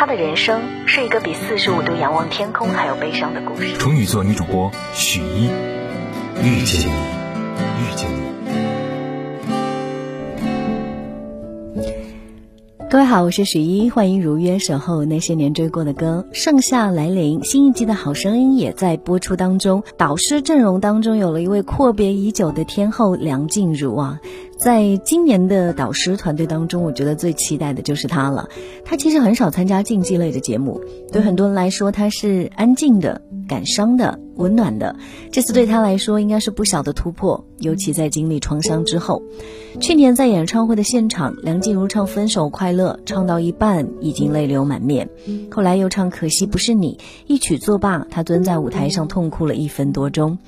他的人生是一个比四十五度仰望天空还要悲伤的故事。处女座女主播许一，遇见你，遇见你。各位好，我是许一，欢迎如约守候那些年追过的歌。盛夏来临，新一季的好声音也在播出当中。导师阵容当中有了一位阔别已久的天后梁静茹啊，在今年的导师团队当中，我觉得最期待的就是他了。他其实很少参加竞技类的节目，对很多人来说，他是安静的、感伤的、温暖的。这次对他来说，应该是不小的突破，尤其在经历创伤之后。去年在演唱会的现场，梁静茹唱《分手快乐》，唱到一半已经泪流满面，后来又唱《可惜不是你》，一曲作罢，她蹲在舞台上痛哭了一分多钟。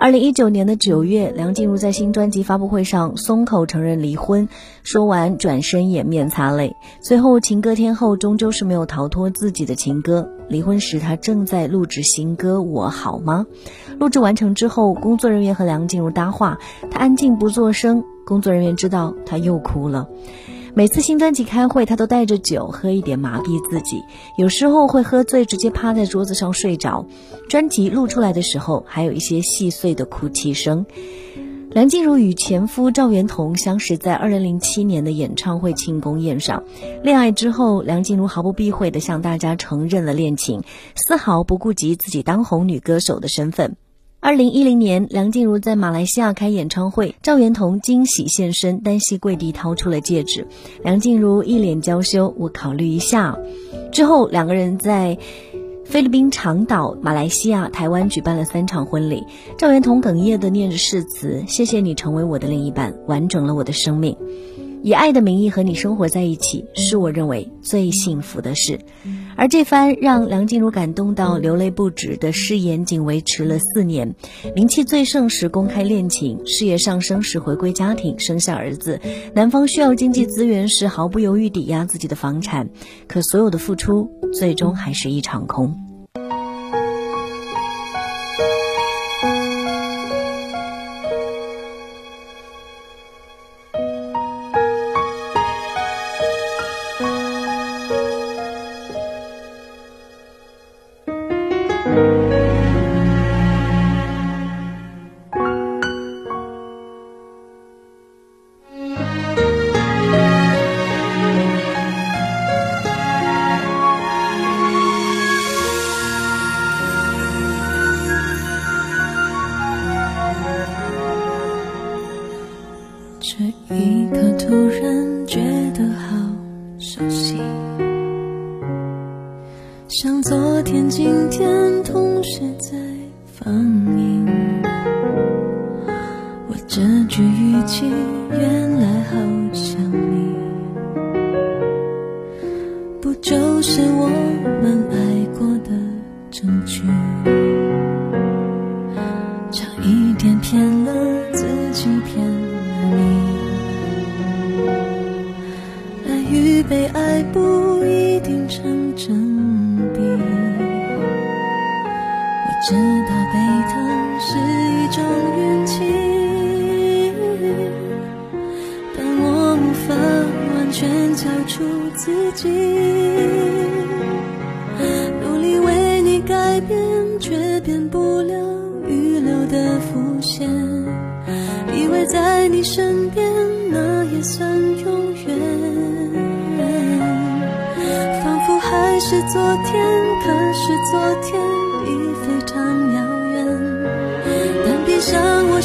二零一九年的九月，梁静茹在新专辑发布会上松口承认离婚，说完转身掩面擦泪。随后，情歌天后终究是没有逃脱自己的情歌。离婚时，她正在录制新歌《我好吗》。录制完成之后，工作人员和梁静茹搭话，她安静不作声。工作人员知道她又哭了。每次新专辑开会，她都带着酒喝一点麻痹自己，有时候会喝醉，直接趴在桌子上睡着。专辑录出来的时候，还有一些细碎的哭泣声。梁静茹与前夫赵元同相识在2007年的演唱会庆功宴上，恋爱之后，梁静茹毫不避讳地向大家承认了恋情，丝毫不顾及自己当红女歌手的身份。二零一零年，梁静茹在马来西亚开演唱会，赵元同惊喜现身，单膝跪地掏出了戒指。梁静茹一脸娇羞：“我考虑一下。”之后，两个人在菲律宾长岛、马来西亚、台湾举办了三场婚礼。赵元同哽咽地念着誓词：“谢谢你成为我的另一半，完整了我的生命。以爱的名义和你生活在一起，是我认为最幸福的事。”而这番让梁静茹感动到流泪不止的誓言，仅维持了四年。名气最盛时公开恋情，事业上升时回归家庭，生下儿子。男方需要经济资源时，毫不犹豫抵押自己的房产。可所有的付出，最终还是一场空。与被爱不一定成正比。我知道被疼是一种运气，但我无法完全交出自己。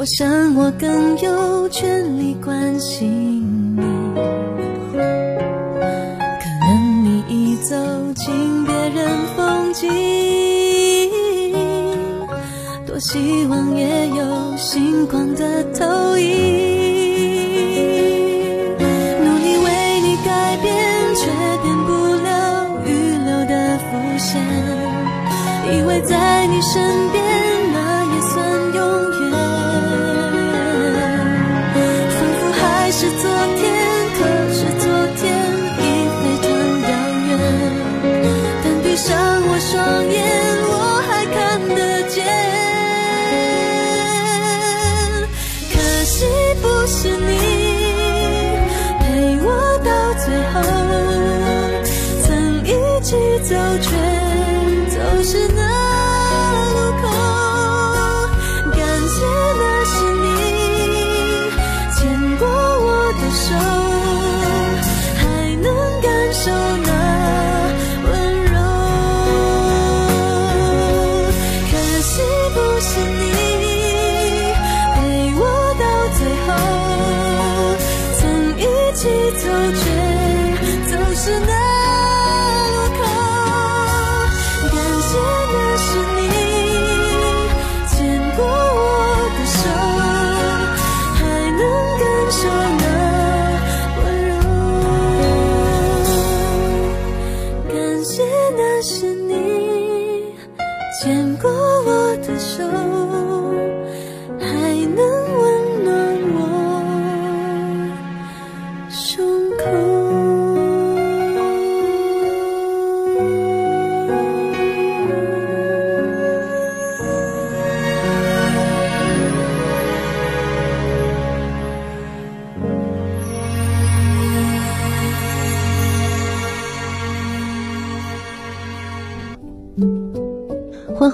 我想我更有权利关心你。可能你已走进别人风景，多希望也有星光的投手，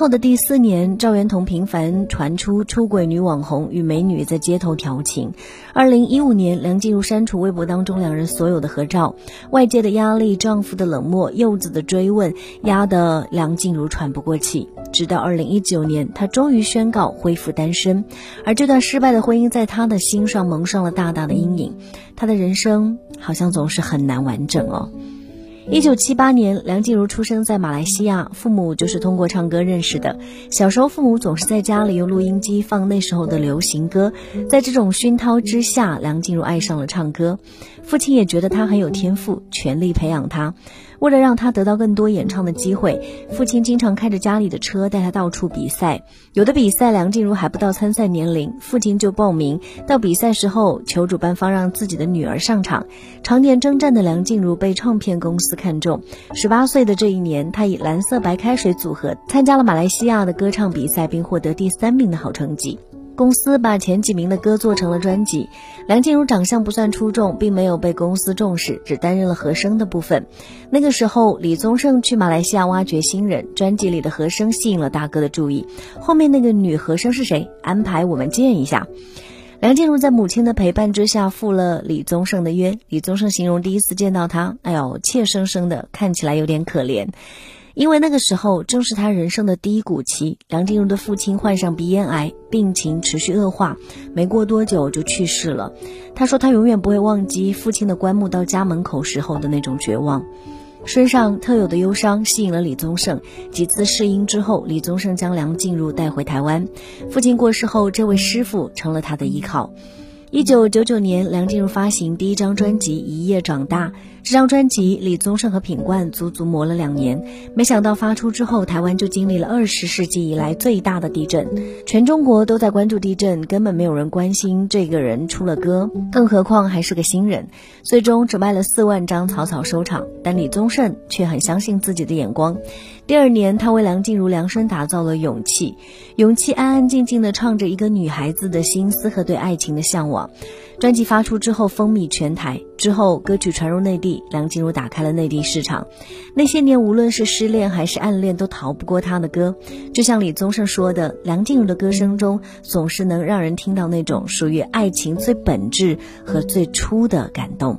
后的第四年，赵元同频繁传出出轨女网红与美女在街头调情。二零一五年，梁静茹删除微博当中两人所有的合照，外界的压力、丈夫的冷漠、柚子的追问，压得梁静茹喘不过气。直到二零一九年，她终于宣告恢复单身，而这段失败的婚姻在她的心上蒙上了大大的阴影。她的人生好像总是很难完整哦。一九七八年，梁静茹出生在马来西亚，父母就是通过唱歌认识的。小时候，父母总是在家里用录音机放那时候的流行歌，在这种熏陶之下，梁静茹爱上了唱歌。父亲也觉得她很有天赋，全力培养她。为了让她得到更多演唱的机会，父亲经常开着家里的车带她到处比赛。有的比赛，梁静茹还不到参赛年龄，父亲就报名。到比赛时候，求主办方让自己的女儿上场。常年征战的梁静茹被唱片公司看中。十八岁的这一年，她以蓝色白开水组合参加了马来西亚的歌唱比赛，并获得第三名的好成绩。公司把前几名的歌做成了专辑。梁静茹长相不算出众，并没有被公司重视，只担任了和声的部分。那个时候，李宗盛去马来西亚挖掘新人，专辑里的和声吸引了大哥的注意。后面那个女和声是谁？安排我们见一下。梁静茹在母亲的陪伴之下赴了李宗盛的约。李宗盛形容第一次见到她，哎呦，怯生生的，看起来有点可怜。因为那个时候正是他人生的低谷期，梁静茹的父亲患上鼻咽癌，病情持续恶化，没过多久就去世了。他说他永远不会忘记父亲的棺木到家门口时候的那种绝望。身上特有的忧伤吸引了李宗盛。几次试音之后，李宗盛将梁静茹带回台湾。父亲过世后，这位师傅成了他的依靠。一九九九年，梁静茹发行第一张专辑《一夜长大》。这张专辑，李宗盛和品冠足足磨了两年。没想到发出之后，台湾就经历了二十世纪以来最大的地震。全中国都在关注地震，根本没有人关心这个人出了歌，更何况还是个新人。最终只卖了四万张，草草收场。但李宗盛却很相信自己的眼光。第二年，他为梁静茹量身打造了《勇气》。勇气安安静静地唱着一个女孩子的心思和对爱情的向往。专辑发出之后风靡全台，之后歌曲传入内地，梁静茹打开了内地市场。那些年，无论是失恋还是暗恋，都逃不过她的歌。就像李宗盛说的，梁静茹的歌声中总是能让人听到那种属于爱情最本质和最初的感动。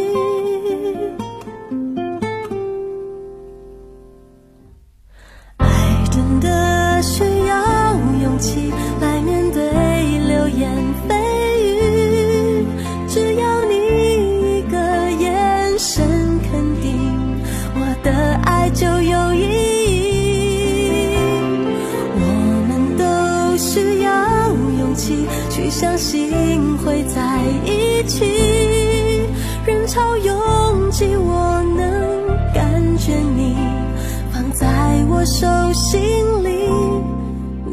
潮拥挤，我能感觉你。放在我手心里，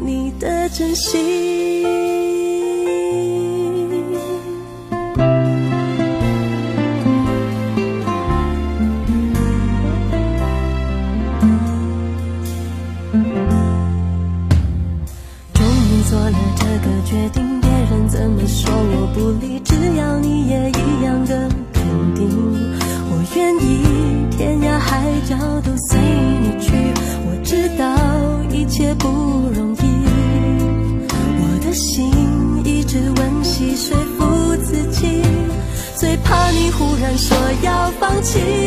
你的真心。起。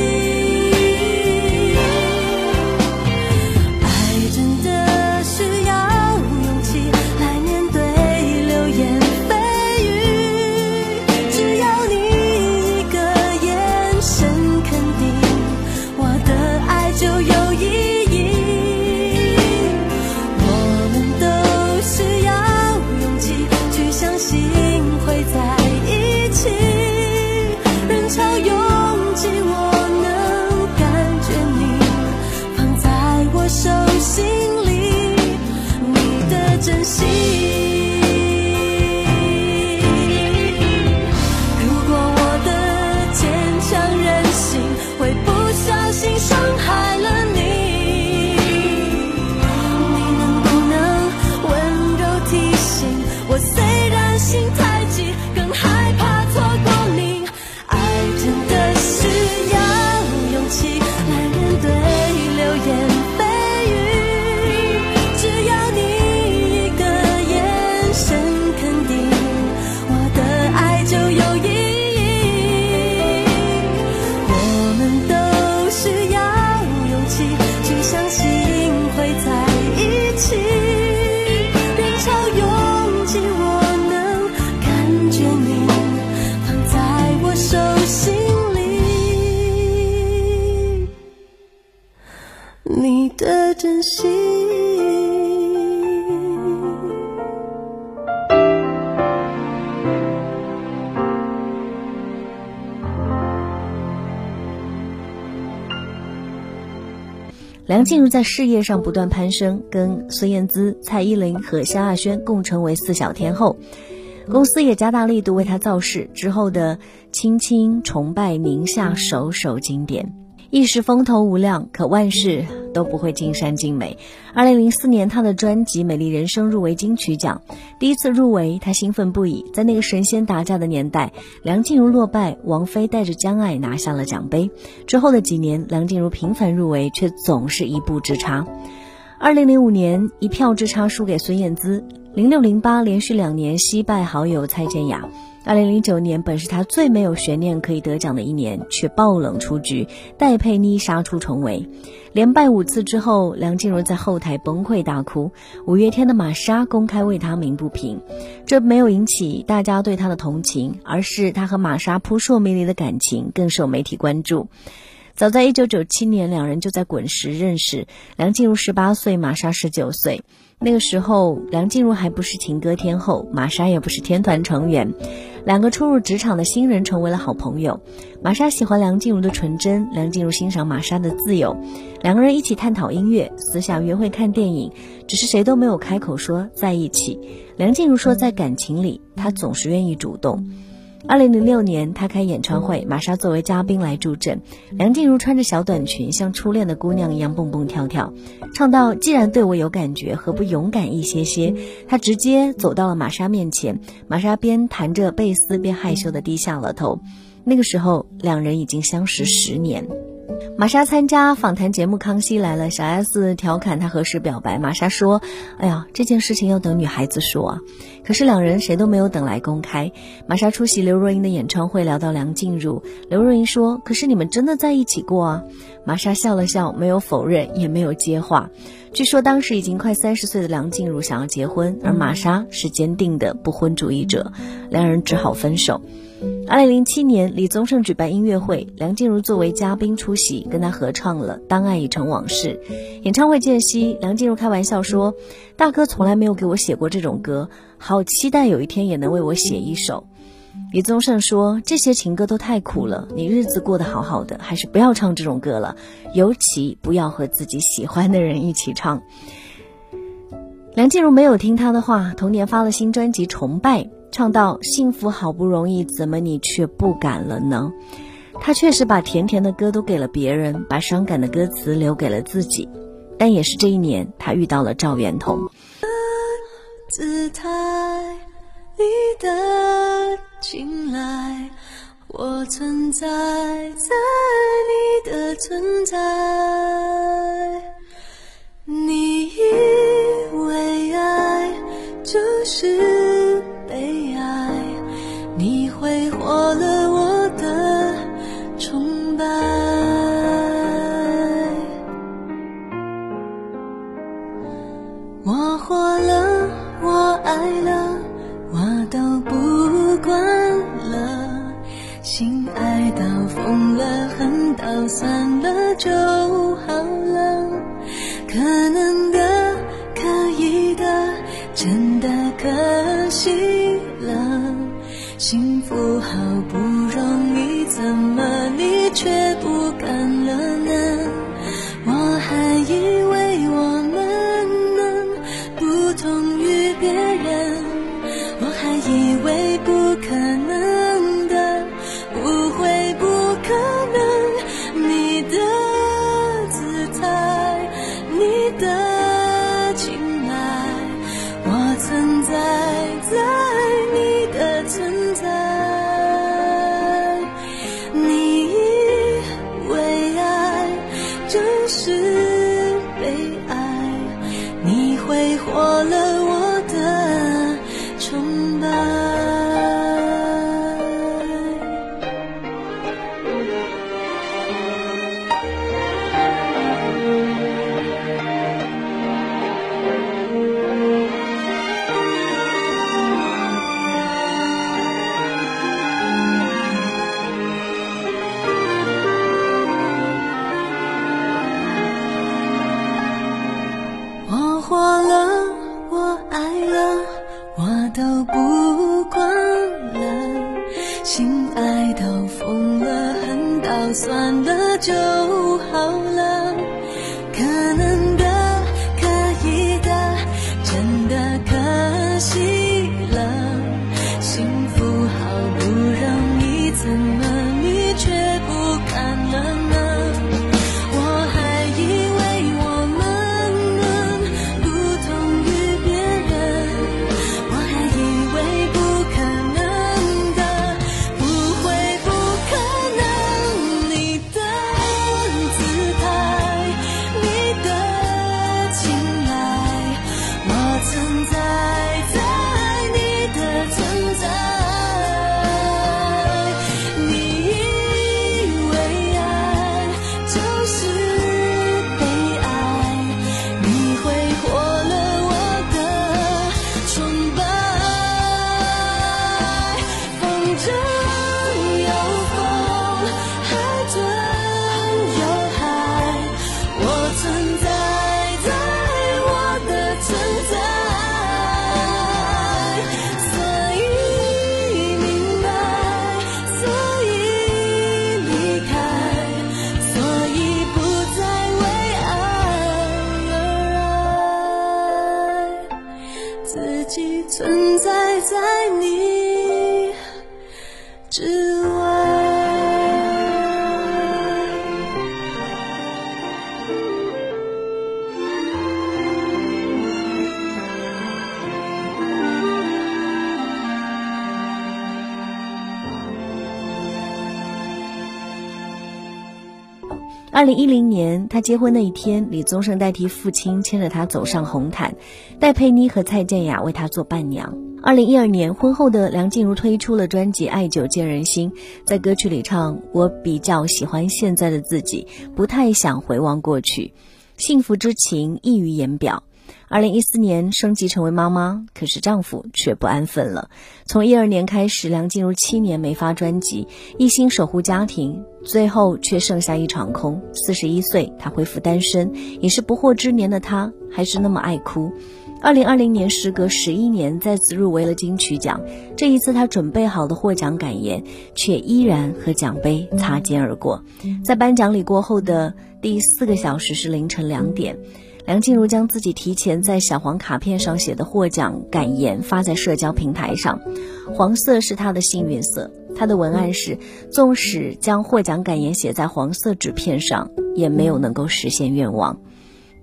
梁静茹在事业上不断攀升，跟孙燕姿、蔡依林和萧亚轩共成为四小天后。公司也加大力度为她造势，之后的《亲亲》《崇拜》《宁夏》首首经典。一时风头无量，可万事都不会尽善尽美。二零零四年，她的专辑《美丽人生》入围金曲奖，第一次入围，她兴奋不已。在那个神仙打架的年代，梁静茹落败，王菲带着江爱拿下了奖杯。之后的几年，梁静茹频繁入围，却总是一步之差。二零零五年，一票之差输给孙燕姿。零六零八连续两年惜败好友蔡健雅。二零零九年本是他最没有悬念可以得奖的一年，却爆冷出局，戴佩妮杀出重围。连败五次之后，梁静茹在后台崩溃大哭。五月天的玛莎公开为她鸣不平，这没有引起大家对她的同情，而是她和玛莎扑朔迷离的感情更受媒体关注。早在一九九七年，两人就在滚石认识。梁静茹十八岁，玛莎十九岁。那个时候，梁静茹还不是情歌天后，玛莎也不是天团成员。两个初入职场的新人成为了好朋友。玛莎喜欢梁静茹的纯真，梁静茹欣赏玛莎的自由。两个人一起探讨音乐，私下约会看电影，只是谁都没有开口说在一起。梁静茹说，在感情里，她总是愿意主动。二零零六年，他开演唱会，玛莎作为嘉宾来助阵，梁静茹穿着小短裙，像初恋的姑娘一样蹦蹦跳跳，唱到“既然对我有感觉，何不勇敢一些些？”他直接走到了玛莎面前，玛莎边弹着贝斯边害羞的低下了头。那个时候，两人已经相识十年。玛莎参加访谈节目《康熙来了》，小 S 调侃她何时表白，玛莎说：“哎呀，这件事情要等女孩子说啊。”可是两人谁都没有等来公开。玛莎出席刘若英的演唱会，聊到梁静茹，刘若英说：“可是你们真的在一起过啊？”玛莎笑了笑，没有否认，也没有接话。据说当时已经快三十岁的梁静茹想要结婚，而玛莎是坚定的不婚主义者，两人只好分手。二零零七年，李宗盛举办音乐会，梁静茹作为嘉宾出席，跟他合唱了《当爱已成往事》。演唱会间隙，梁静茹开玩笑说：“大哥从来没有给我写过这种歌，好期待有一天也能为我写一首。”李宗盛说：“这些情歌都太苦了，你日子过得好好的，还是不要唱这种歌了，尤其不要和自己喜欢的人一起唱。”梁静茹没有听他的话，同年发了新专辑《崇拜》。唱到幸福好不容易，怎么你却不敢了呢？他确实把甜甜的歌都给了别人，把伤感的歌词留给了自己。但也是这一年，他遇到了赵元同。姿态你的青睐，我存在在你的存在，你不好不容易，怎么你却不敢了呢？二零一零年，他结婚那一天，李宗盛代替父亲牵着他走上红毯，戴佩妮和蔡健雅为他做伴娘。二零一二年，婚后的梁静茹推出了专辑《爱久见人心》，在歌曲里唱：“我比较喜欢现在的自己，不太想回望过去，幸福之情溢于言表。”二零一四年升级成为妈妈，可是丈夫却不安分了。从一二年开始，梁静茹七年没发专辑，一心守护家庭，最后却剩下一场空。四十一岁，她恢复单身，也是不惑之年的她，还是那么爱哭。二零二零年，时隔十一年，再次入围了金曲奖。这一次，她准备好的获奖感言，却依然和奖杯擦肩而过。在颁奖礼过后的第四个小时是凌晨两点。梁静茹将自己提前在小黄卡片上写的获奖感言发在社交平台上，黄色是她的幸运色。她的文案是：纵使将获奖感言写在黄色纸片上，也没有能够实现愿望。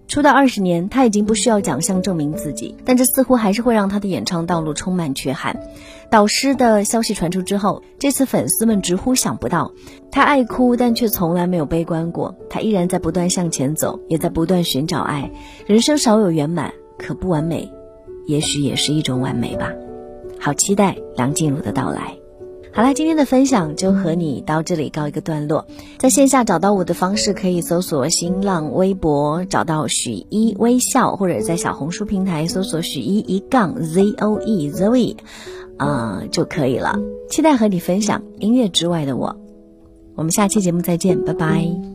出道二十年，他已经不需要奖项证明自己，但这似乎还是会让他的演唱道路充满缺憾。导师的消息传出之后，这次粉丝们直呼想不到。他爱哭，但却从来没有悲观过。他依然在不断向前走，也在不断寻找爱。人生少有圆满，可不完美，也许也是一种完美吧。好期待梁静茹的到来。好了，今天的分享就和你到这里告一个段落。在线下找到我的方式，可以搜索新浪微博找到许一微笑，或者在小红书平台搜索许一一杠 z o e zoe，啊就可以了。期待和你分享音乐之外的我。我们下期节目再见，拜拜。